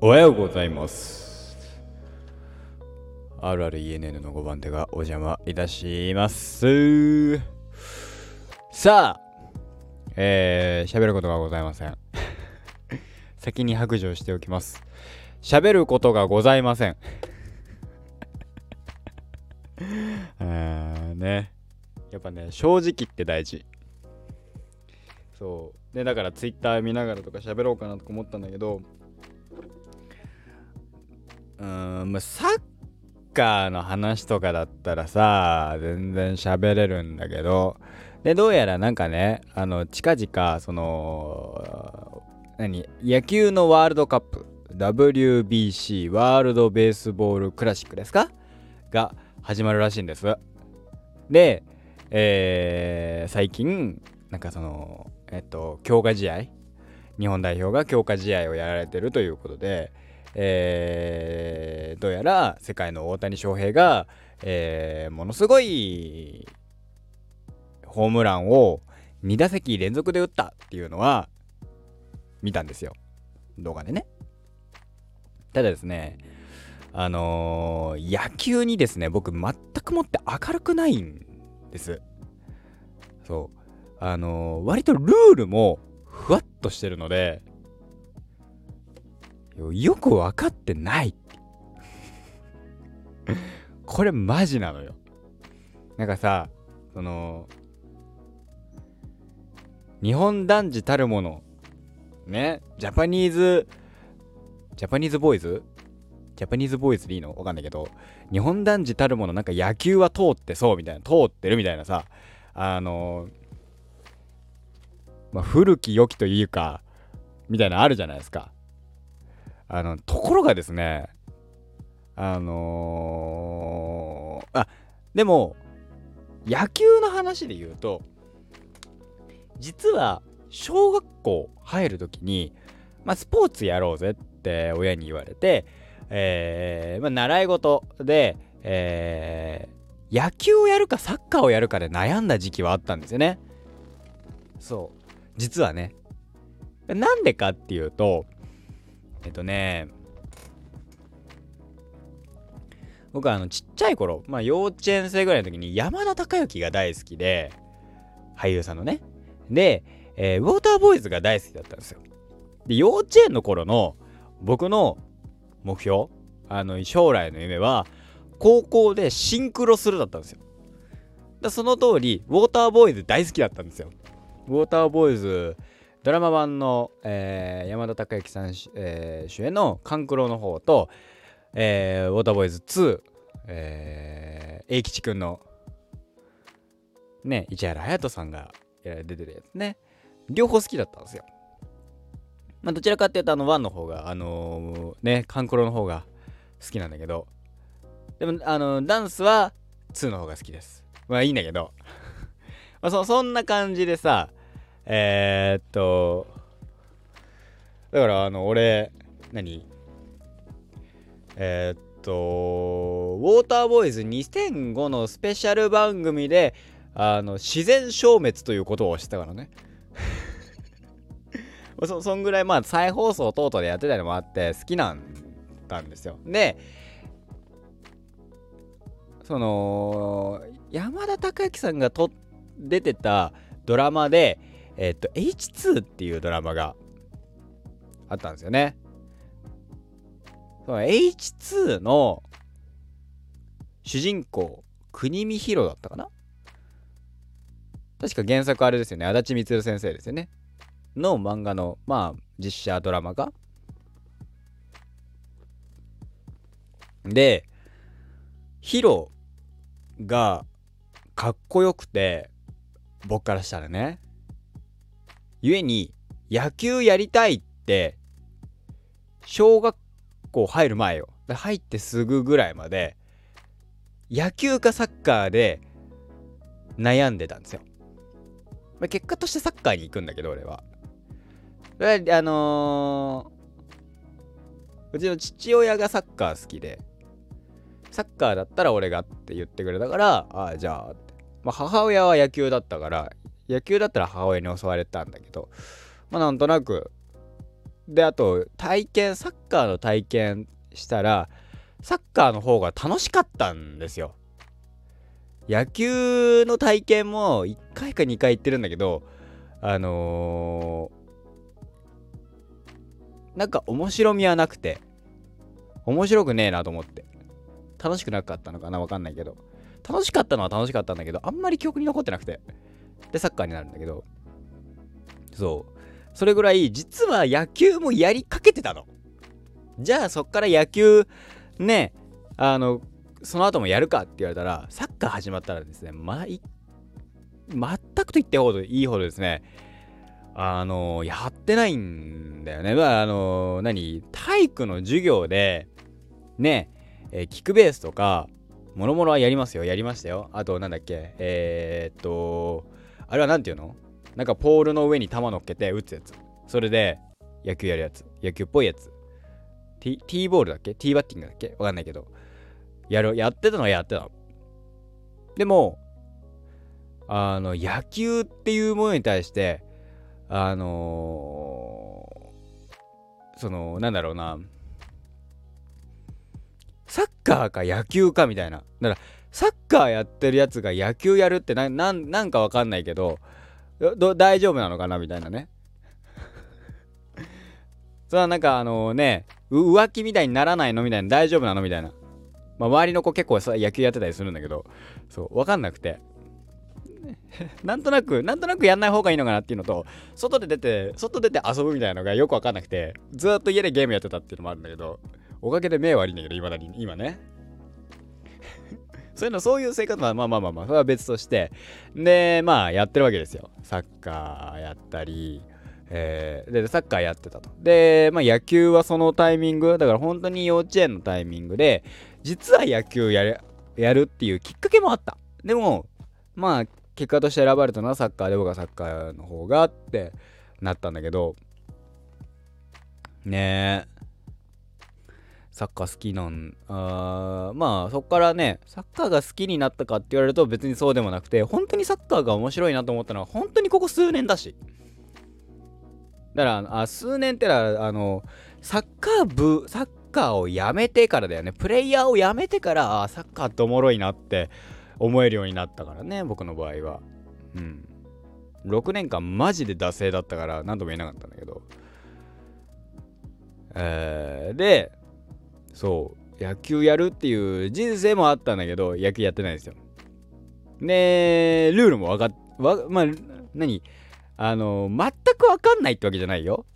おはようございます。RRENN の5番手がお邪魔いたします。さあ、えー、喋ることがございません。先に白状しておきます。喋ることがございません。あーね。やっぱね、正直って大事。そう。で、だから Twitter 見ながらとか喋ろうかなとか思ったんだけど、うん、まあ、サッカーの話とかだったらさ、全然喋れるんだけど、で、どうやらなんかね、あの、近々、その、何、野球のワールドカップ、WBC、ワールドベースボールクラシックですか？が始まるらしいんです。で、えー最近、なんかその、えっと、強化試合、日本代表が強化試合をやられてるということで、えーどうやら世界の大谷翔平が、えーものすごいホームランを2打席連続で打ったっていうのは見たんですよ。動画でね。ただですねあのー野球にですね僕全くもって明るくないんです。そう。あのー割とルールもふわっとしてるのでよく分かってない。これマジなのよ。なんかさその日本男児たるものねジャパニーズジャパニーズボーイズ？ジャパニーズボーイズでいいの？わかんないけど日本男児たるものなんか野球は通ってそうみたいな通ってるみたいなさあのまあ古き良きというかみたいなのあるじゃないですか。あのところがですねあのーあでも野球の話で言うと実は小学校入る時に、まあ、スポーツやろうぜって親に言われて、えーまあ、習い事で、えー野球をやるかサッカーをやるかで悩んだ時期はあったんですよね。そう。実はねなんでかっていうとえっとね僕はあのちっちゃい頃、まあ、幼稚園生ぐらいの時に山田孝之が大好きで俳優さんのね。で、えーウォーターボーイズが大好きだったんですよ。で幼稚園の頃の僕の目標あの将来の夢は高校でシンクロするだったんですよ。だその通りウォーターボーイズ大好きだったんですよ。ウォーターボーイズドラマ版の、えー山田孝之さん、えー主演の「カンクロ」の方と、えーウォーターボーイズ2、えー、英吉くんのね市原隼人さんが出てるやつね。両方好きだったんですよ。まあどちらかっていうとあの1の方があのーねカンクロの方が好きなんだけど。でもあのダンスは2の方が好きです。まあいいんだけど。まあそそんな感じでさえー、っとだからあの俺何？えー、っとウォーターボーイズ2005のスペシャル番組であの自然消滅ということを知ったからね。そそんぐらいまあ再放送等々でやってたりもあって好きなんだんですよ。でその山田孝之さんがと出てたドラマでえっと H2 っていうドラマがあったんですよね。その H2 の主人公国見ヒロだったかな？確か原作あれですよね。足立光先生ですよね。の漫画のまあ実写ドラマがでヒロがかっこよくて僕からしたらね。故に野球やりたいって小学校入る前よ。入ってすぐぐらいまで野球かサッカーで悩んでたんですよ、まあ、結果としてサッカーに行くんだけど俺は。あのーうちの父親がサッカー好きでサッカーだったら俺がって言ってくれたからああじゃあ、まあ、母親は野球だったから野球だったら母親に教われたんだけどまあなんとなくであと体験サッカーの体験したらサッカーの方が楽しかったんですよ。野球の体験も1回か2回行ってるんだけどあのー、なんか面白みはなくて面白くねえなと思って楽しくなかったのかなわかんないけど。楽しかったのは楽しかったんだけどあんまり記憶に残ってなくて。でサッカーになるんだけど。そう。それぐらい実は野球もやりかけてたの。じゃあそっから野球ねあのその後もやるかって言われたらサッカー始まったらですねまい全くと言ってほどいいほどですねあのやってないんだよね。まああの何体育の授業でねえー、キックベースとかもろもろはやりますよ。やりましたよ。あとなんだっけえー、っとあれは何て言うの？なんかポールの上に球乗っけて打つやつ。それで野球やるやつ。野球っぽいやつ。T, T ボールだっけ？T バッティングだっけ？わかんないけど。やるやってたのはやってたの。でもあの野球っていうものに対してあのー、そのなんだろうな。サッカーか野球かみたいな。だから、サッカーやってるやつが野球やるってな、なんかわかんないけど、大丈夫なのかなみたいなね。それはなんかあのね、浮気みたいにならないのみたいな、大丈夫なのみたいな。まあ、周りの子結構さ野球やってたりするんだけど、そう、わかんなくて。なんとなく、なんとなくやんない方がいいのかなっていうのと、外で出て、外出て遊ぶみたいなのがよくわかんなくて、ずっと家でゲームやってたっていうのもあるんだけど、おかげで目悪いんだけど、いまだに、今ね。そういうの、そういう生活は、まあまあまあまあ、それは別として、で、まあ、やってるわけですよ。サッカーやったり、えー、で、サッカーやってたと。で、まあ、野球はそのタイミング、だから本当に幼稚園のタイミングで、実は野球やる、やるっていうきっかけもあった。でも、まあ、結果として選ばれたのはサッカーで僕はサッカーの方がってなったんだけど、ねえ。サッカー好きなんあまあそっからねサッカーが好きになったかって言われると別にそうでもなくて本当にサッカーが面白いなと思ったのは本当にここ数年だし。だからあ数年ってのはあのサッカー部サッカーをやめてからだよね。プレイヤーをやめてからあサッカーっておもろいなって思えるようになったからね僕の場合は。うん。6年間マジで惰性だったから何とも言えなかったんだけど。えー、でそう。野球やるっていう人生もあったんだけど野球やってないんですよ。でルールも分かっまあ何？あの全く分かんないってわけじゃないよ。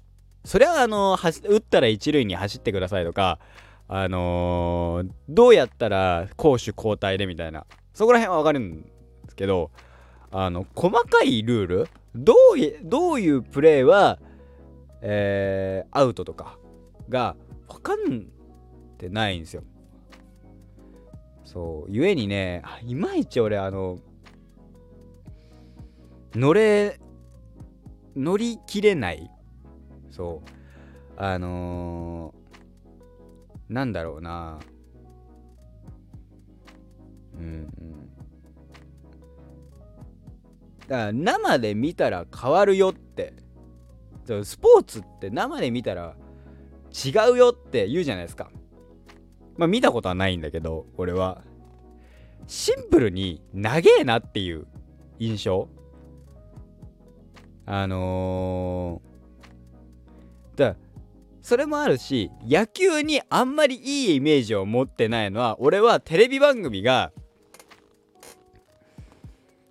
それはあの打ったら一塁に走ってくださいとかあのー、どうやったら攻守交代でみたいな。そこら辺は分かるんですけどあの細かいルールどうどういうプレーは、えー、アウトとかが分かんってないんですよ。そうゆえにねいまいち俺あの乗れ乗り切れない。そう。あのー、なんだろうな。うんうん。だから生で見たら変わるよって。スポーツって生で見たら違うよって言うじゃないですか。まあ見たことはないんだけど俺は。シンプルに長えなっていう印象。あのー、だそれもあるし野球にあんまりいいイメージを持ってないのは俺はテレビ番組が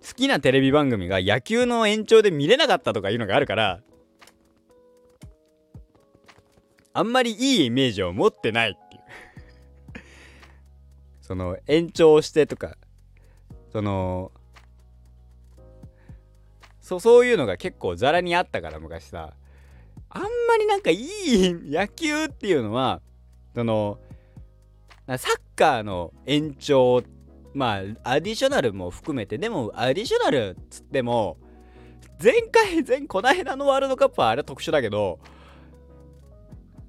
好きなテレビ番組が野球の延長で見れなかったとかいうのがあるからあんまりいいイメージを持ってない。その延長してとかそのそそういうのが結構ザラにあったから昔さ。あんまりなんかいい野球っていうのはそのサッカーの延長まあアディショナルも含めてでもアディショナルっつっても前回前この間のワールドカップはあれは特殊だけど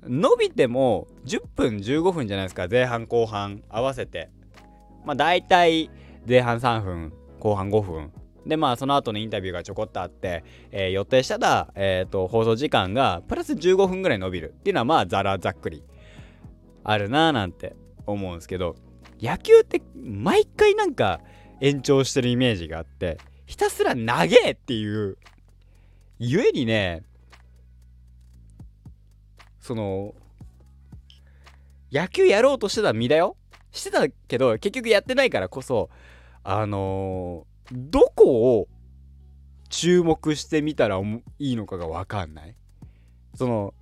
伸びても10分15分じゃないですか前半後半合わせて。まあ大体前半3分後半5分。でまあその後のインタビューがちょこっとあって、えー、予定したら、えーと、放送時間がプラス15分ぐらい伸びる。っていうのはまあざらざっくり。あるなーなんて思うんですけど野球って毎回なんか延長してるイメージがあってひたすら長えっていうゆえにねその野球やろうとしてた身だよ。してたけど結局やってないからこそあのー、どこを注目してみたらいいのかが分かんない。その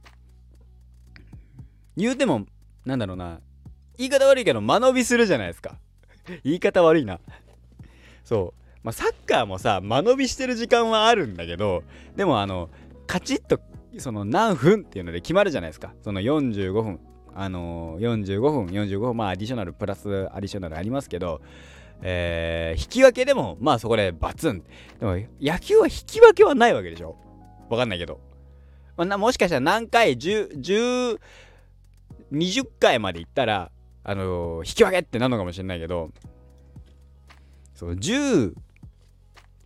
言うてもなんだろうな。言い方悪いけど間延びするじゃないですか。言い方悪いな。そう。まあサッカーもさ間延びしてる時間はあるんだけどでもあのカチッとその何分っていうので決まるじゃないですか。その45分。あのー、45分45分。まあアディショナルプラスアディショナルありますけど。えー、引き分けでもまあそこでバツン。でも野球は引き分けはないわけでしょ。わかんないけど、まあ、もしかしたら何回1020回までいったらあのー、引き分けってなるのかもしれないけど。そう10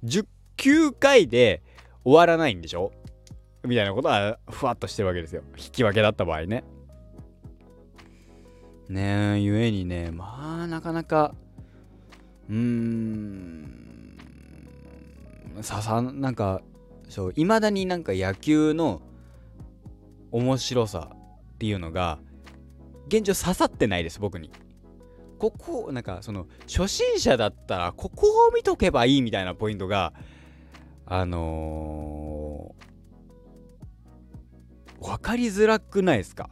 19回で終わらないんでしょ。みたいなことはふわっとしてるわけですよ。引き分けだった場合ね。ねえゆえにねまあなかなかうーんささなんかそういまだになんか野球の面白さっていうのが現状刺さってないです僕に。ここなんかその初心者だったらここを見とけばいいみたいなポイントがあのー、分かりづらくないですか？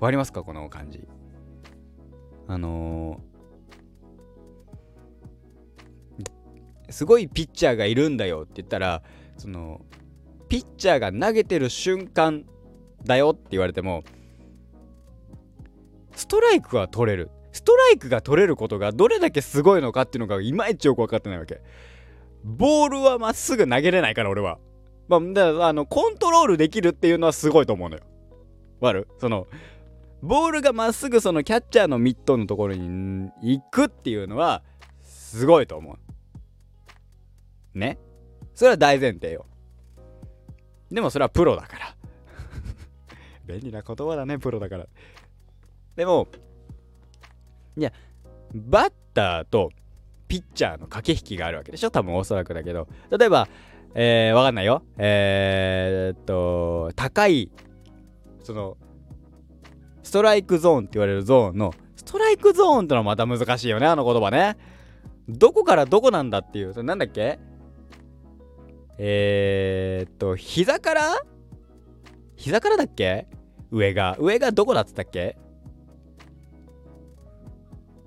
分かりますか？この感じ。あのー、すごいピッチャーがいるんだよって言ったらそのピッチャーが投げてる瞬間だよって言われてもストライクは取れる。ストライクが取れることがどれだけすごいのかっていうのがいまいちよく分かってないわけ。ボールはまっすぐ投げれないから俺は。まあだからあのコントロールできるっていうのはすごいと思うのよ。わる？そのボールがまっすぐそのキャッチャーのミットのところに行くっていうのはすごいと思う。ね？それは大前提よ。でもそれはプロだから。便利な言葉だねプロだから。でもいやバッターとピッチャーの駆け引きがあるわけでしょ？多分おそらくだけど。例えばえー、わかんないよ。えー、っと高いそのストライクゾーンって言われるゾーンのストライクゾーンってのはまた難しいよねあの言葉ね。どこからどこなんだっていうそれなんだっけ？えー、っと膝から？膝からだっけ？上が。上がどこだっつったっけ？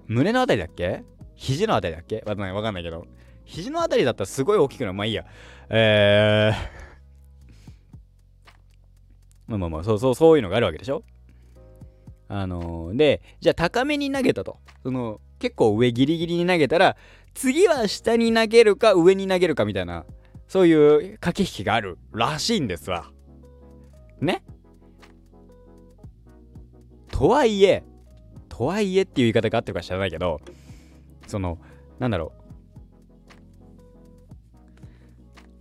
胸のあたりだっけ？肘のあたりだっけ？わかんないわかんないけど。肘のあたりだったらすごい大きくなるまあいいや。えー。まあまあまあそうそうそういうのがあるわけでしょ？あのー、でじゃあ高めに投げたと。その結構上ギリギリに投げたら次は下に投げるか上に投げるかみたいなそういう駆け引きがあるらしいんですわ。ね？とはいえとはいえっていう言い方があってるか知らないけどそのなんだろう。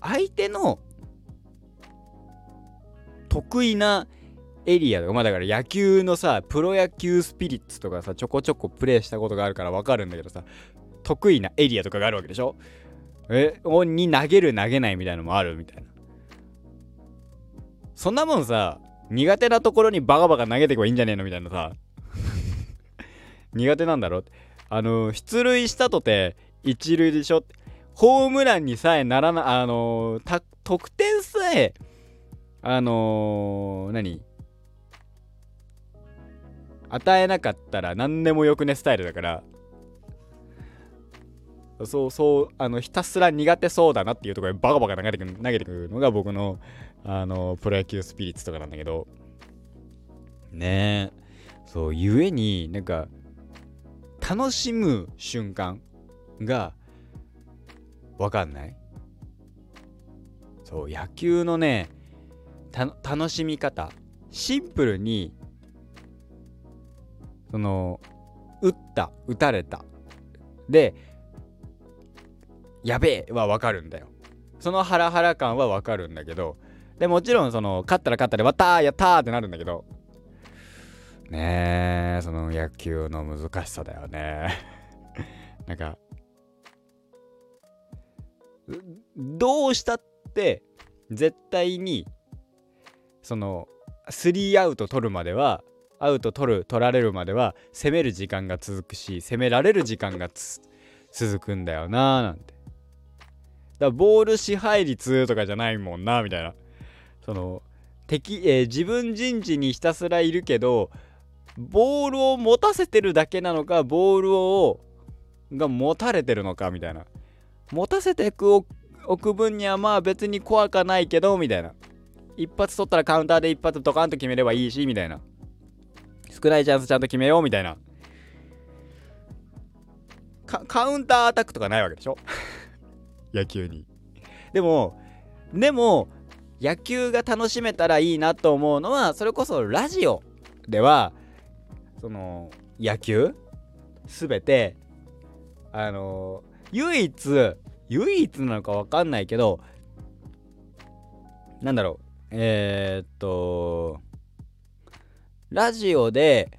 相手の得意なエリアとかまあだから野球のさプロ野球スピリッツとかさちょこちょこプレイしたことがあるから分かるんだけどさ得意なエリアとかがあるわけでしょ？え？に投げる投げないみたいなのもあるみたいな。そんなもんさ苦手なところにバカバカ投げていけばいいんじゃねえのみたいなさ。苦手なんだろ？あの出塁したとて一塁でしょ？ホームランにさえならなあの得点さえあのー、何？与えなかったら何でもよくねスタイルだから。そうそうあのひたすら苦手そうだなっていうところでバカバカ投げてく投げてくるのが僕のあのプロ野球スピリッツとかなんだけど。ね。えそうゆえになんか楽しむ瞬間がわかんない？そう野球のね楽しみ方。シンプルにその打った打たれた。でやべえはわかるんだよ。そのハラハラ感はわかるんだけどでもちろんその勝ったら勝ったでわったーやったーってなるんだけど。ねえその野球の難しさだよね。なんかどうしたって絶対にそのスリーアウト取るまではアウト取る取られるまでは攻める時間が続くし攻められる時間が続くんだよなーなんて。だからボール支配率とかじゃないもんなみたいな。その敵、えー、自分陣地にひたすらいるけどボールを持たせてるだけなのかボールをが持たれてるのかみたいな。持たせておく分にはまあ別に怖かないけどみたいな。一発取ったらカウンターで一発ドカンと決めればいいしみたいな。少ないチャンスちゃんと決めようみたいな。カウンターアタックとかないわけでしょ？野球に。でもでも野球が楽しめたらいいなと思うのはそれこそラジオではその野球？全てあの唯一唯一なのか分かんないけどなんだろう。えー、っとラジオで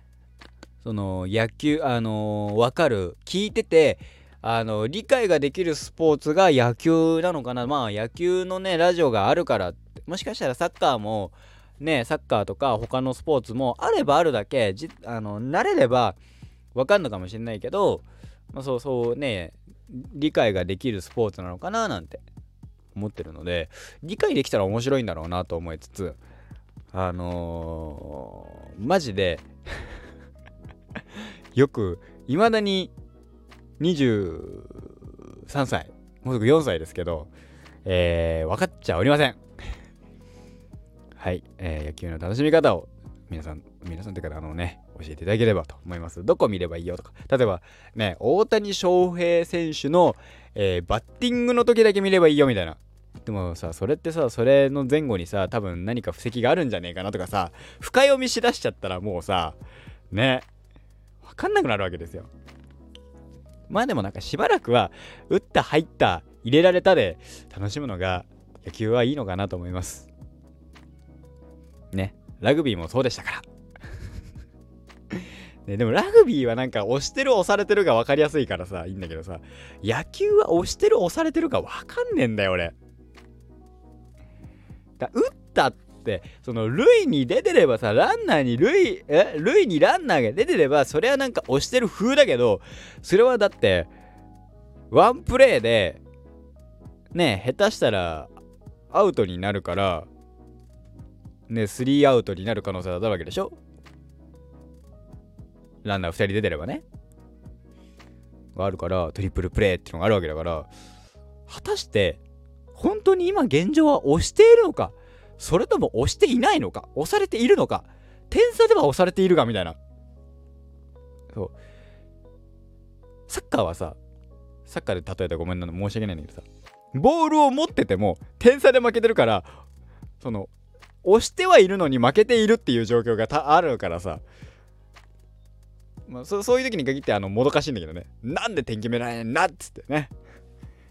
その野球あの分かる？聞いててあの理解ができるスポーツが野球なのかな。まあ野球のねラジオがあるからもしかしたらサッカーもねサッカーとか他のスポーツもあればあるだけじあの慣れれば分かんのかもしれないけど、まあ、そうそうね理解ができるスポーツなのかななんて思ってるので理解できたら面白いんだろうなと思いつつあのー、マジで よくいまだに23歳もうすぐ4歳ですけど、えー、分かっちゃおりません。はい、えー、野球の楽しみ方を皆さん、皆さんというか、あのね、教えていただければと思います。どこ見ればいいよとか、例えばね、大谷翔平選手の、えー、バッティングの時だけ見ればいいよみたいな。でもさ、それってさ、それの前後にさ、多分何か布石があるんじゃねえかなとかさ、深読みしだしちゃったらもうさ、ね、わかんなくなるわけですよ。まあでもなんかしばらくは、打った入った入れられたで楽しむのが野球はいいのかなと思います。ね、ラグビーもそうでしたから。ね、でもラグビーはなんか押してる押されてるが分かりやすいからさ、いいんだけどさ、野球は押してる押されてるか分かんねえんだよ、俺。だ打ったって、その塁に出てればさ、ランナーに塁、え塁にランナーが出てれば、それはなんか押してる風だけど、それはだって、ワンプレーで、ね、下手したらアウトになるから、ね、スリーアウトになる可能性だったわけでしょ？ランナー2人出てればね。があるから、トリプルプレーっていうのがあるわけだから、果たして、本当に今現状は押しているのか、それとも押していないのか、押されているのか、点差では押されているかみたいな。そう。サッカーはさ、サッカーで例えたらごめんなの、申し訳ないんだけどさ、ボールを持ってても点差で負けてるから、その、押してはいるのに負けているっていう状況があるからさ、まあ、そそういう時に限ってあのもどかしいんだけどね。なんで点決められんなっつってね。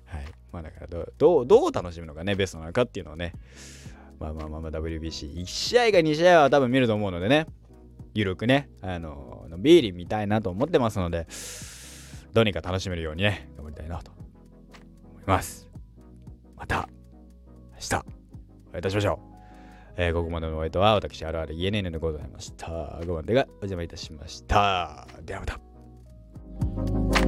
はい。まあだからどうどう楽しむのがねベストなのかっていうのをね。まあまあまあまあ WBC1 試合か2試合は多分見ると思うのでね。ゆるくね。あのビーリー見たいなと思ってますので。どうにか楽しめるようにね頑張りたいなと思います。また明日お会いいたしましょう。えー、ここまでのお相手は私、あるある ENN でございました。ご番でがお邪魔いたしました。ではまた。